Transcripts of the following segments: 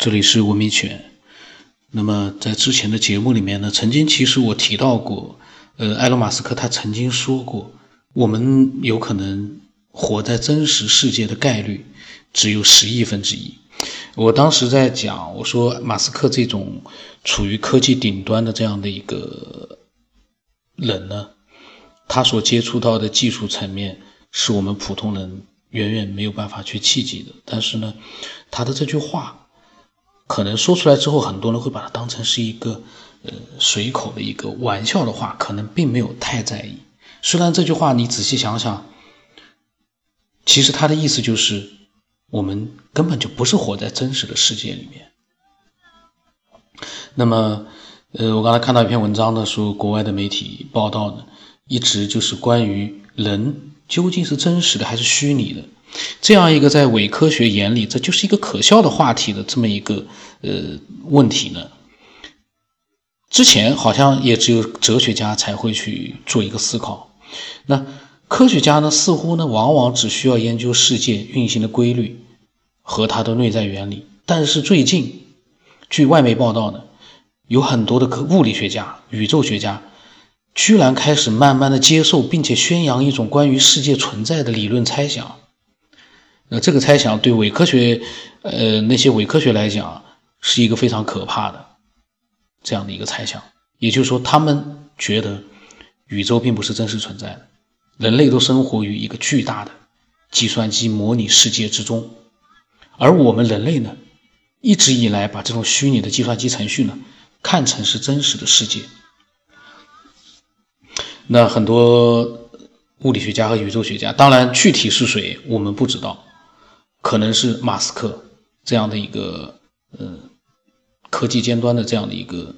这里是文明犬。那么在之前的节目里面呢，曾经其实我提到过，呃，埃隆·马斯克他曾经说过，我们有可能活在真实世界的概率只有十亿分之一。我当时在讲，我说马斯克这种处于科技顶端的这样的一个人呢，他所接触到的技术层面是我们普通人远远没有办法去企及的。但是呢，他的这句话可能说出来之后，很多人会把它当成是一个呃随口的一个玩笑的话，可能并没有太在意。虽然这句话你仔细想想，其实他的意思就是。我们根本就不是活在真实的世界里面。那么，呃，我刚才看到一篇文章呢，说国外的媒体报道呢，一直就是关于人究竟是真实的还是虚拟的，这样一个在伪科学眼里这就是一个可笑的话题的这么一个呃问题呢。之前好像也只有哲学家才会去做一个思考，那。科学家呢，似乎呢，往往只需要研究世界运行的规律和它的内在原理。但是最近，据外媒报道呢，有很多的科物理学家、宇宙学家，居然开始慢慢的接受并且宣扬一种关于世界存在的理论猜想。那这个猜想对伪科学，呃，那些伪科学来讲，是一个非常可怕的这样的一个猜想。也就是说，他们觉得宇宙并不是真实存在的。人类都生活于一个巨大的计算机模拟世界之中，而我们人类呢，一直以来把这种虚拟的计算机程序呢，看成是真实的世界。那很多物理学家和宇宙学家，当然具体是谁我们不知道，可能是马斯克这样的一个呃科技尖端的这样的一个。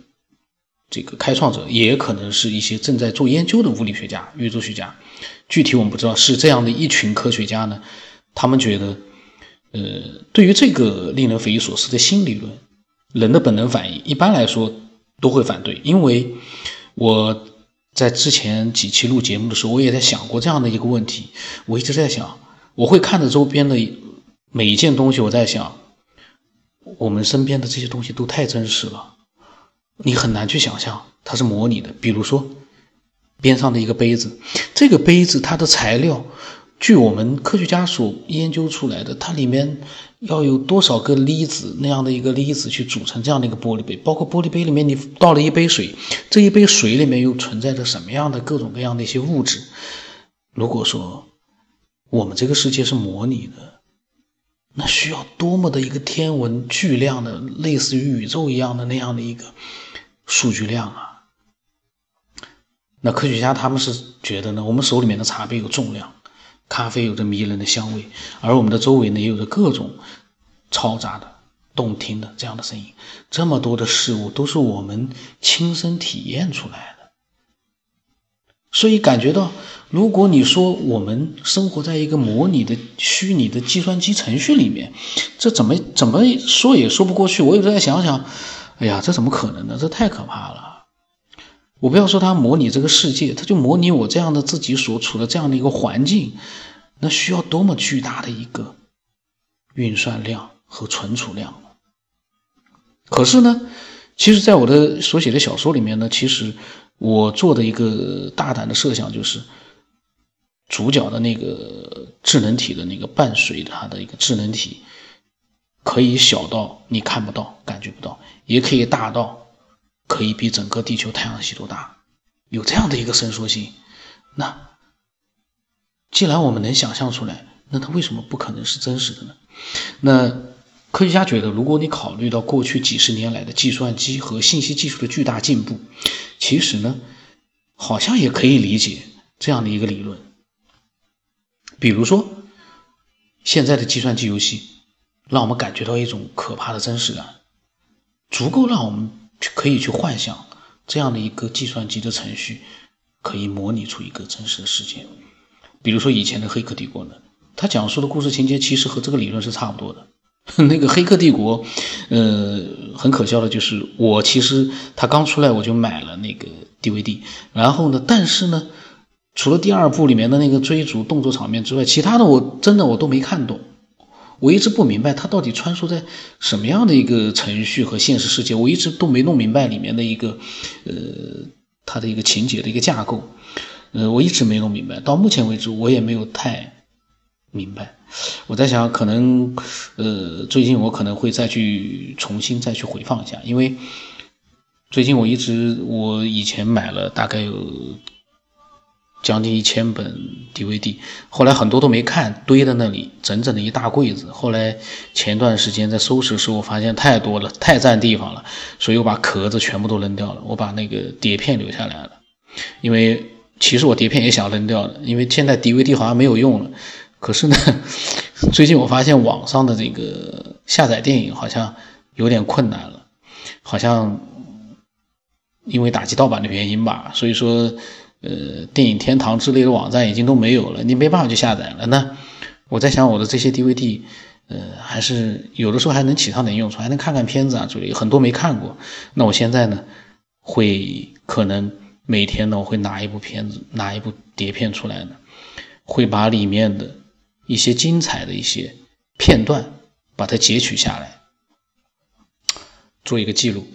这个开创者也可能是一些正在做研究的物理学家、宇宙学家，具体我们不知道。是这样的一群科学家呢，他们觉得，呃，对于这个令人匪夷所思的新理论，人的本能反应一般来说都会反对。因为我在之前几期录节目的时候，我也在想过这样的一个问题。我一直在想，我会看着周边的每一件东西，我在想，我们身边的这些东西都太真实了。你很难去想象它是模拟的，比如说边上的一个杯子，这个杯子它的材料，据我们科学家所研究出来的，它里面要有多少个粒子那样的一个粒子去组成这样的一个玻璃杯，包括玻璃杯里面你倒了一杯水，这一杯水里面又存在着什么样的各种各样的一些物质？如果说我们这个世界是模拟的，那需要多么的一个天文巨量的，类似于宇宙一样的那样的一个。数据量啊，那科学家他们是觉得呢，我们手里面的茶杯有重量，咖啡有着迷人的香味，而我们的周围呢也有着各种嘈杂的、动听的这样的声音，这么多的事物都是我们亲身体验出来的，所以感觉到，如果你说我们生活在一个模拟的、虚拟的计算机程序里面，这怎么怎么说也说不过去。我有时候在想想。哎呀，这怎么可能呢？这太可怕了！我不要说它模拟这个世界，它就模拟我这样的自己所处的这样的一个环境，那需要多么巨大的一个运算量和存储量可是呢，其实，在我的所写的小说里面呢，其实我做的一个大胆的设想就是，主角的那个智能体的那个伴随它的一个智能体。可以小到你看不到、感觉不到，也可以大到可以比整个地球太阳系都大，有这样的一个伸缩性。那既然我们能想象出来，那它为什么不可能是真实的呢？那科学家觉得，如果你考虑到过去几十年来的计算机和信息技术的巨大进步，其实呢，好像也可以理解这样的一个理论。比如说，现在的计算机游戏。让我们感觉到一种可怕的真实感，足够让我们去可以去幻想这样的一个计算机的程序可以模拟出一个真实的世界。比如说以前的《黑客帝国》呢，它讲述的故事情节其实和这个理论是差不多的。那个《黑客帝国》，呃，很可笑的就是我其实它刚出来我就买了那个 DVD，然后呢，但是呢，除了第二部里面的那个追逐动作场面之外，其他的我真的我都没看懂。我一直不明白它到底穿梭在什么样的一个程序和现实世界，我一直都没弄明白里面的一个，呃，它的一个情节的一个架构，呃，我一直没弄明白，到目前为止我也没有太明白。我在想，可能，呃，最近我可能会再去重新再去回放一下，因为最近我一直我以前买了大概有。将近一千本 DVD，后来很多都没看，堆在那里，整整的一大柜子。后来前段时间在收拾的时候，我发现太多了，太占地方了，所以我把壳子全部都扔掉了，我把那个碟片留下来了。因为其实我碟片也想扔掉的，因为现在 DVD 好像没有用了。可是呢，最近我发现网上的这个下载电影好像有点困难了，好像因为打击盗版的原因吧，所以说。呃，电影天堂之类的网站已经都没有了，你没办法去下载了。那我在想，我的这些 DVD，呃，还是有的时候还能起上点用处，还能看看片子啊之类，很多没看过。那我现在呢，会可能每天呢，我会拿一部片子，拿一部碟片出来呢，会把里面的一些精彩的一些片段，把它截取下来，做一个记录。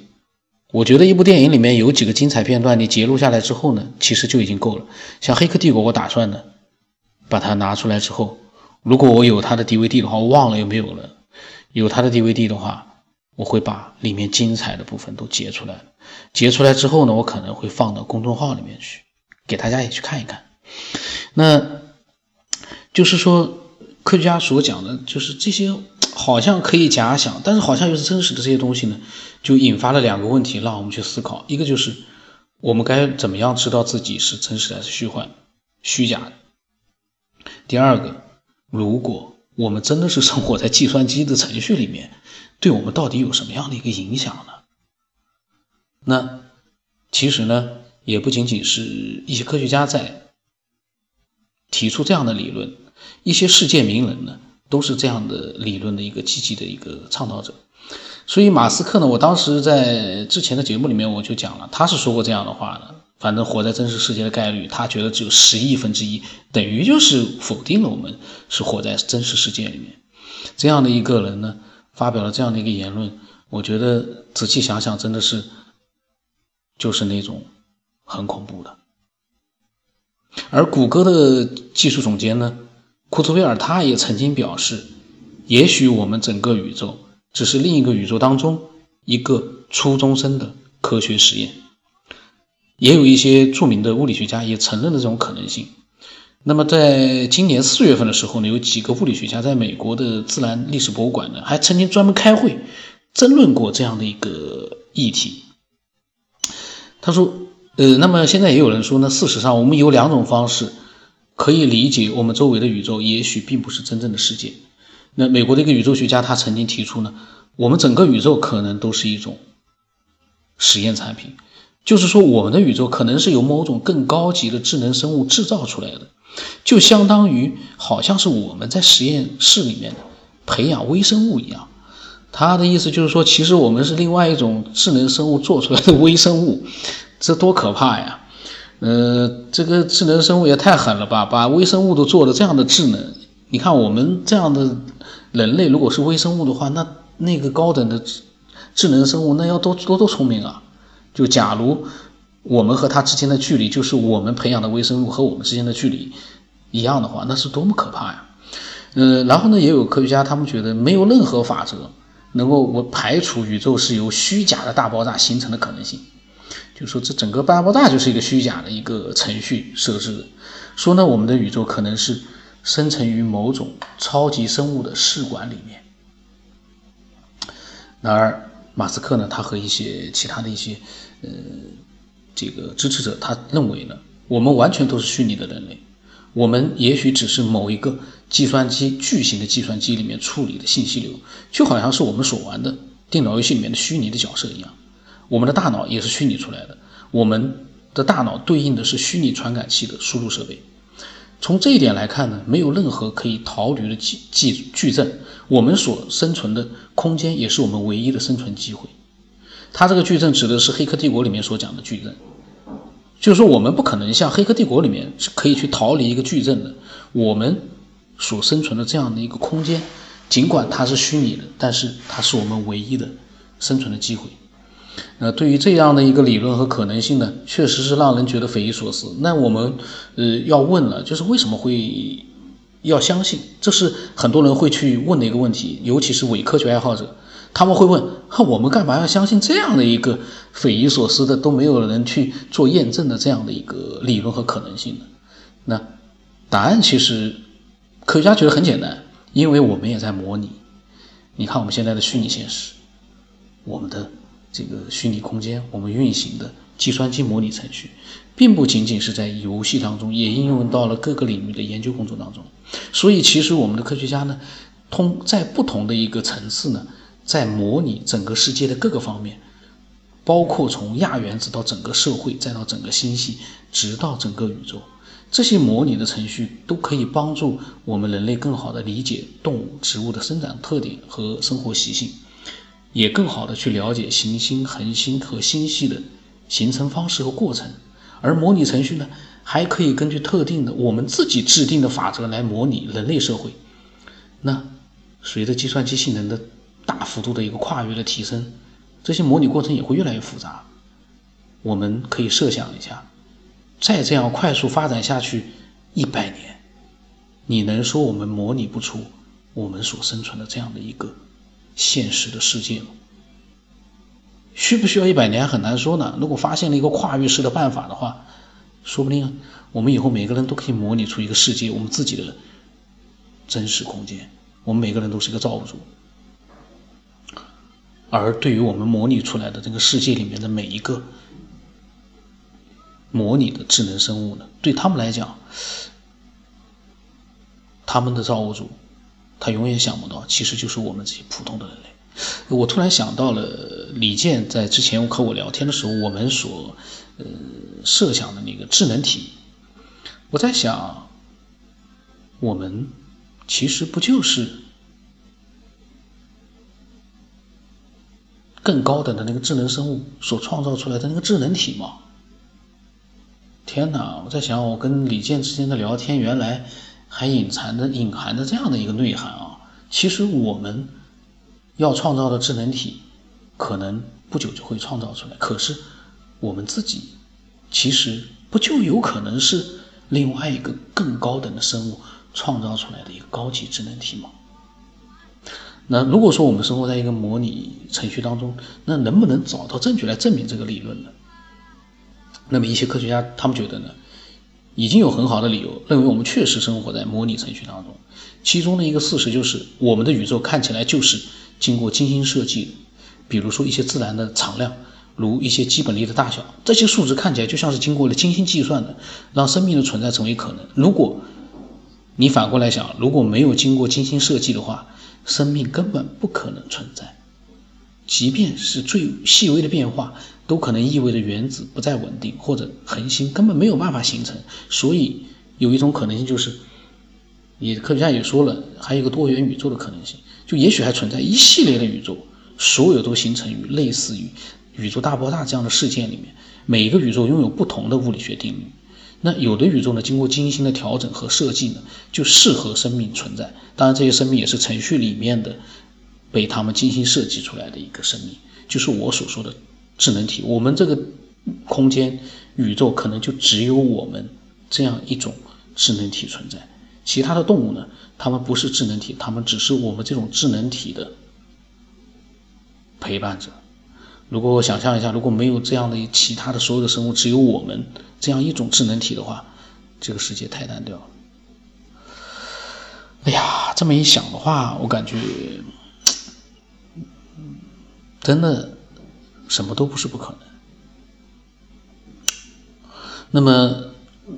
我觉得一部电影里面有几个精彩片段，你截录下来之后呢，其实就已经够了。像《黑客帝国》，我打算呢把它拿出来之后，如果我有它的 DVD 的话，我忘了有没有了。有它的 DVD 的话，我会把里面精彩的部分都截出来。截出来之后呢，我可能会放到公众号里面去，给大家也去看一看。那就是说，科学家所讲的，就是这些。好像可以假想，但是好像又是真实的这些东西呢，就引发了两个问题，让我们去思考。一个就是我们该怎么样知道自己是真实还是虚幻、虚假的？第二个，如果我们真的是生活在计算机的程序里面，对我们到底有什么样的一个影响呢？那其实呢，也不仅仅是一些科学家在提出这样的理论，一些世界名人呢。都是这样的理论的一个积极的一个倡导者，所以马斯克呢，我当时在之前的节目里面我就讲了，他是说过这样的话的。反正活在真实世界的概率，他觉得只有十亿分之一，等于就是否定了我们是活在真实世界里面。这样的一个人呢，发表了这样的一个言论，我觉得仔细想想，真的是就是那种很恐怖的。而谷歌的技术总监呢？库兹韦尔他也曾经表示，也许我们整个宇宙只是另一个宇宙当中一个初中生的科学实验。也有一些著名的物理学家也承认了这种可能性。那么，在今年四月份的时候呢，有几个物理学家在美国的自然历史博物馆呢，还曾经专门开会争论过这样的一个议题。他说：“呃，那么现在也有人说呢，事实上我们有两种方式。”可以理解，我们周围的宇宙也许并不是真正的世界。那美国的一个宇宙学家他曾经提出呢，我们整个宇宙可能都是一种实验产品，就是说我们的宇宙可能是由某种更高级的智能生物制造出来的，就相当于好像是我们在实验室里面培养微生物一样。他的意思就是说，其实我们是另外一种智能生物做出来的微生物，这多可怕呀！呃，这个智能生物也太狠了吧！把微生物都做的这样的智能，你看我们这样的人类，如果是微生物的话，那那个高等的智智能生物那要多多多聪明啊！就假如我们和它之间的距离，就是我们培养的微生物和我们之间的距离一样的话，那是多么可怕呀！呃，然后呢，也有科学家他们觉得没有任何法则能够我排除宇宙是由虚假的大爆炸形成的可能性。就说这整个巴布大就是一个虚假的一个程序设置的，说呢我们的宇宙可能是生成于某种超级生物的试管里面。然而马斯克呢，他和一些其他的一些呃这个支持者，他认为呢，我们完全都是虚拟的人类，我们也许只是某一个计算机巨型的计算机里面处理的信息流，就好像是我们所玩的电脑游戏里面的虚拟的角色一样。我们的大脑也是虚拟出来的，我们的大脑对应的是虚拟传感器的输入设备。从这一点来看呢，没有任何可以逃离的矩矩矩阵，我们所生存的空间也是我们唯一的生存机会。它这个矩阵指的是《黑客帝国》里面所讲的矩阵，就是说我们不可能像《黑客帝国》里面可以去逃离一个矩阵的，我们所生存的这样的一个空间，尽管它是虚拟的，但是它是我们唯一的生存的机会。那对于这样的一个理论和可能性呢，确实是让人觉得匪夷所思。那我们呃要问了，就是为什么会要相信？这是很多人会去问的一个问题，尤其是伪科学爱好者，他们会问：我们干嘛要相信这样的一个匪夷所思的、都没有人去做验证的这样的一个理论和可能性呢？那答案其实科学家觉得很简单，因为我们也在模拟。你看我们现在的虚拟现实，我们的。这个虚拟空间，我们运行的计算机模拟程序，并不仅仅是在游戏当中，也应用到了各个领域的研究工作当中。所以，其实我们的科学家呢，通在不同的一个层次呢，在模拟整个世界的各个方面，包括从亚原子到整个社会，再到整个星系，直到整个宇宙，这些模拟的程序都可以帮助我们人类更好的理解动物、植物的生长特点和生活习性。也更好的去了解行星、恒星和星系的形成方式和过程，而模拟程序呢，还可以根据特定的我们自己制定的法则来模拟人类社会。那随着计算机性能的大幅度的一个跨越的提升，这些模拟过程也会越来越复杂。我们可以设想一下，再这样快速发展下去一百年，你能说我们模拟不出我们所生存的这样的一个？现实的世界需不需要一百年很难说呢。如果发现了一个跨越式的办法的话，说不定我们以后每个人都可以模拟出一个世界，我们自己的真实空间。我们每个人都是一个造物主，而对于我们模拟出来的这个世界里面的每一个模拟的智能生物呢，对他们来讲，他们的造物主。他永远想不到，其实就是我们这些普通的人类。我突然想到了李健在之前和我聊天的时候，我们所呃设想的那个智能体。我在想，我们其实不就是更高等的那个智能生物所创造出来的那个智能体吗？天哪！我在想，我跟李健之间的聊天，原来。还隐藏着、隐含着这样的一个内涵啊！其实我们要创造的智能体，可能不久就会创造出来。可是我们自己，其实不就有可能是另外一个更高等的生物创造出来的一个高级智能体吗？那如果说我们生活在一个模拟程序当中，那能不能找到证据来证明这个理论呢？那么一些科学家他们觉得呢？已经有很好的理由认为我们确实生活在模拟程序当中。其中的一个事实就是，我们的宇宙看起来就是经过精心设计的。比如说一些自然的常量，如一些基本力的大小，这些数值看起来就像是经过了精心计算的，让生命的存在成为可能。如果你反过来想，如果没有经过精心设计的话，生命根本不可能存在。即便是最细微的变化。都可能意味着原子不再稳定，或者恒星根本没有办法形成。所以有一种可能性就是，也科学家也说了，还有一个多元宇宙的可能性，就也许还存在一系列的宇宙，所有都形成于类似于宇宙大爆炸这样的事件里面。每一个宇宙拥有不同的物理学定律。那有的宇宙呢，经过精心的调整和设计呢，就适合生命存在。当然，这些生命也是程序里面的被他们精心设计出来的一个生命，就是我所说的。智能体，我们这个空间宇宙可能就只有我们这样一种智能体存在。其他的动物呢？它们不是智能体，它们只是我们这种智能体的陪伴者。如果我想象一下，如果没有这样的其他的所有的生物，只有我们这样一种智能体的话，这个世界太单调了。哎呀，这么一想的话，我感觉真的。什么都不是不可能。那么，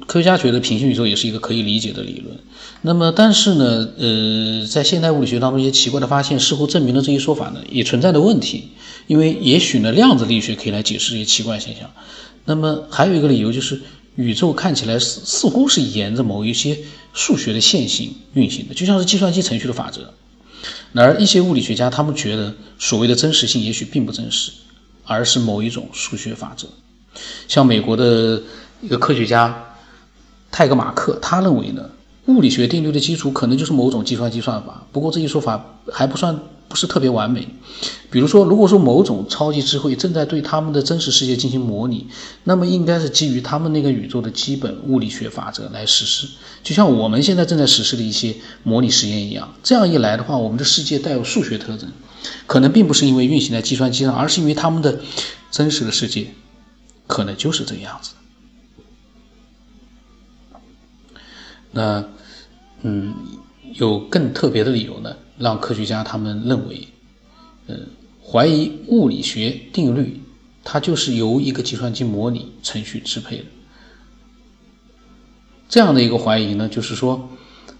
科学家觉得平行宇宙也是一个可以理解的理论。那么，但是呢，呃，在现代物理学当中，一些奇怪的发现似乎证明了这一说法呢也存在的问题。因为也许呢，量子力学可以来解释这些奇怪现象。那么，还有一个理由就是，宇宙看起来似似乎是沿着某一些数学的线性运行的，就像是计算机程序的法则。然而，一些物理学家他们觉得，所谓的真实性也许并不真实。而是某一种数学法则，像美国的一个科学家泰格马克，他认为呢，物理学定律的基础可能就是某种计算机算法。不过这一说法还不算不是特别完美。比如说，如果说某种超级智慧正在对他们的真实世界进行模拟，那么应该是基于他们那个宇宙的基本物理学法则来实施，就像我们现在正在实施的一些模拟实验一样。这样一来的话，我们的世界带有数学特征，可能并不是因为运行在计算机上，而是因为他们的真实的世界可能就是这个样子。那，嗯，有更特别的理由呢，让科学家他们认为，嗯，怀疑物理学定律，它就是由一个计算机模拟程序支配的。这样的一个怀疑呢，就是说，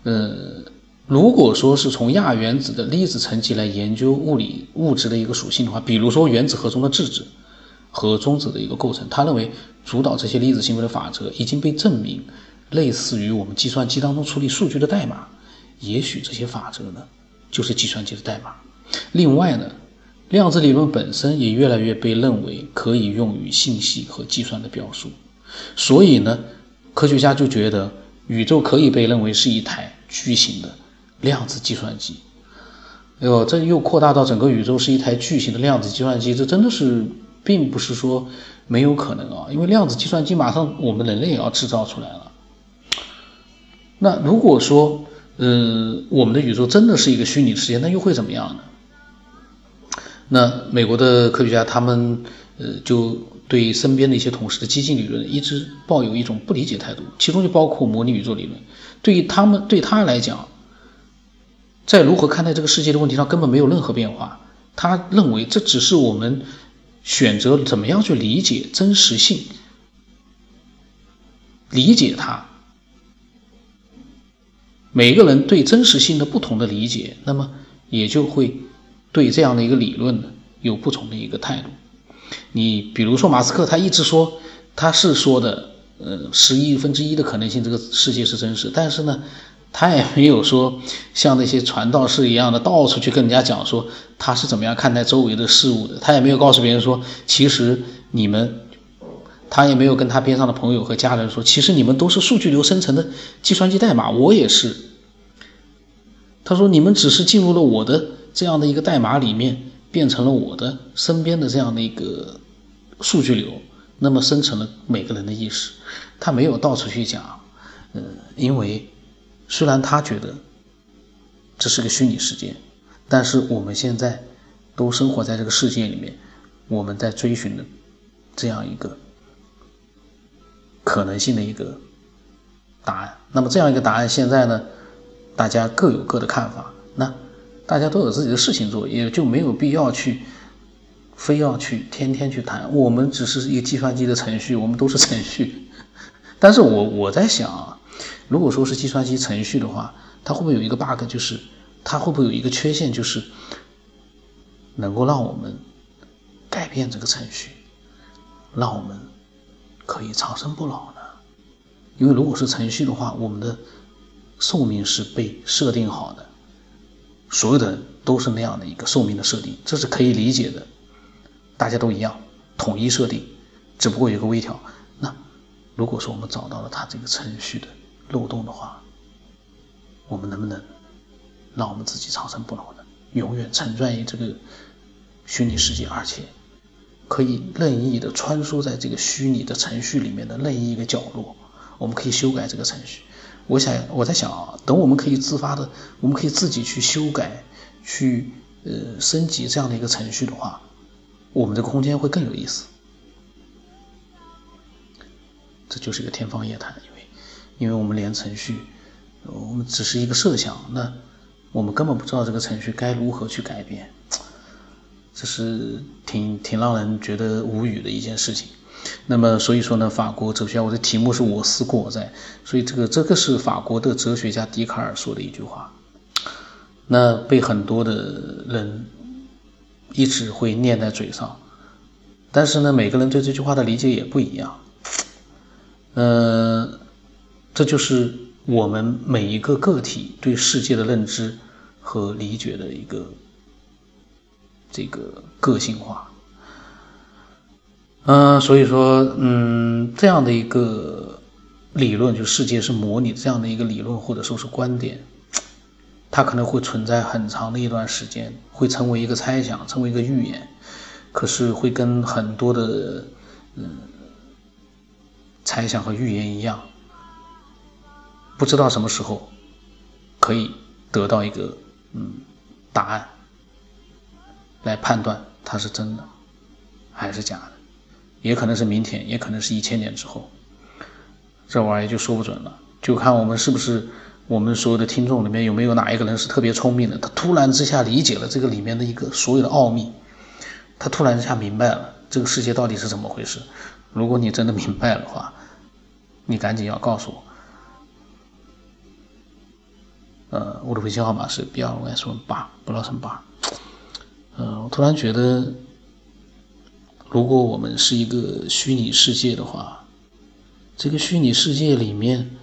呃，如果说是从亚原子的粒子层级来研究物理物质的一个属性的话，比如说原子核中的质子和中子的一个构成，他认为主导这些粒子行为的法则已经被证明。类似于我们计算机当中处理数据的代码，也许这些法则呢，就是计算机的代码。另外呢，量子理论本身也越来越被认为可以用于信息和计算的表述。所以呢，科学家就觉得宇宙可以被认为是一台巨型的量子计算机。哎呦，这又扩大到整个宇宙是一台巨型的量子计算机，这真的是并不是说没有可能啊，因为量子计算机马上我们人类也要制造出来了。那如果说，呃，我们的宇宙真的是一个虚拟世界，那又会怎么样呢？那美国的科学家他们，呃，就对身边的一些同事的激进理论一直抱有一种不理解态度，其中就包括模拟宇宙理论。对于他们对他来讲，在如何看待这个世界的问题上根本没有任何变化。他认为这只是我们选择怎么样去理解真实性，理解它。每个人对真实性的不同的理解，那么也就会对这样的一个理论有不同的一个态度。你比如说马斯克，他一直说他是说的，呃，十亿分之一的可能性这个世界是真实，但是呢，他也没有说像那些传道士一样的到处去跟人家讲说他是怎么样看待周围的事物的。他也没有告诉别人说，其实你们。他也没有跟他边上的朋友和家人说，其实你们都是数据流生成的计算机代码，我也是。他说你们只是进入了我的这样的一个代码里面，变成了我的身边的这样的一个数据流，那么生成了每个人的意识。他没有到处去讲，嗯，因为虽然他觉得这是个虚拟世界，但是我们现在都生活在这个世界里面，我们在追寻的这样一个。可能性的一个答案。那么这样一个答案，现在呢，大家各有各的看法。那大家都有自己的事情做，也就没有必要去非要去天天去谈。我们只是一个计算机的程序，我们都是程序。但是我我在想啊，如果说是计算机程序的话，它会不会有一个 bug，就是它会不会有一个缺陷，就是能够让我们改变这个程序，让我们。可以长生不老呢，因为如果是程序的话，我们的寿命是被设定好的，所有的人都是那样的一个寿命的设定，这是可以理解的，大家都一样，统一设定，只不过有个微调。那如果说我们找到了它这个程序的漏洞的话，我们能不能让我们自己长生不老呢？永远沉醉于这个虚拟世界，而且。可以任意的穿梭在这个虚拟的程序里面的任意一个角落，我们可以修改这个程序。我想，我在想啊，等我们可以自发的，我们可以自己去修改、去呃升级这样的一个程序的话，我们这个空间会更有意思。这就是一个天方夜谭，因为我们连程序，我们只是一个设想，那我们根本不知道这个程序该如何去改变。这是挺挺让人觉得无语的一件事情。那么，所以说呢，法国哲学家，我的题目是我思故我在，所以这个这个是法国的哲学家笛卡尔说的一句话。那被很多的人一直会念在嘴上，但是呢，每个人对这句话的理解也不一样。嗯，这就是我们每一个个体对世界的认知和理解的一个。这个个性化，嗯，所以说，嗯，这样的一个理论，就世界是模拟这样的一个理论或者说是观点，它可能会存在很长的一段时间，会成为一个猜想，成为一个预言，可是会跟很多的嗯猜想和预言一样，不知道什么时候可以得到一个嗯答案，来判断它是真的还是假的，也可能是明天，也可能是一千年之后。这玩意儿就说不准了，就看我们是不是我们所有的听众里面有没有哪一个人是特别聪明的，他突然之下理解了这个里面的一个所有的奥秘，他突然之下明白了这个世界到底是怎么回事。如果你真的明白的话，你赶紧要告诉我。呃，我的微信号码是 B 二 S 八，不老成八。呃，我突然觉得，如果我们是一个虚拟世界的话。这个虚拟世界里面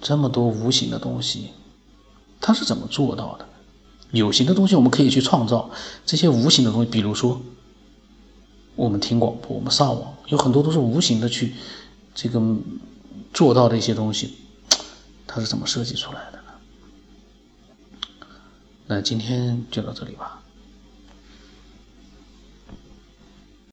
这么多无形的东西，它是怎么做到的？有形的东西我们可以去创造，这些无形的东西，比如说我们听广播，我们上网，有很多都是无形的去这个做到的一些东西，它是怎么设计出来的？那今天就到这里吧。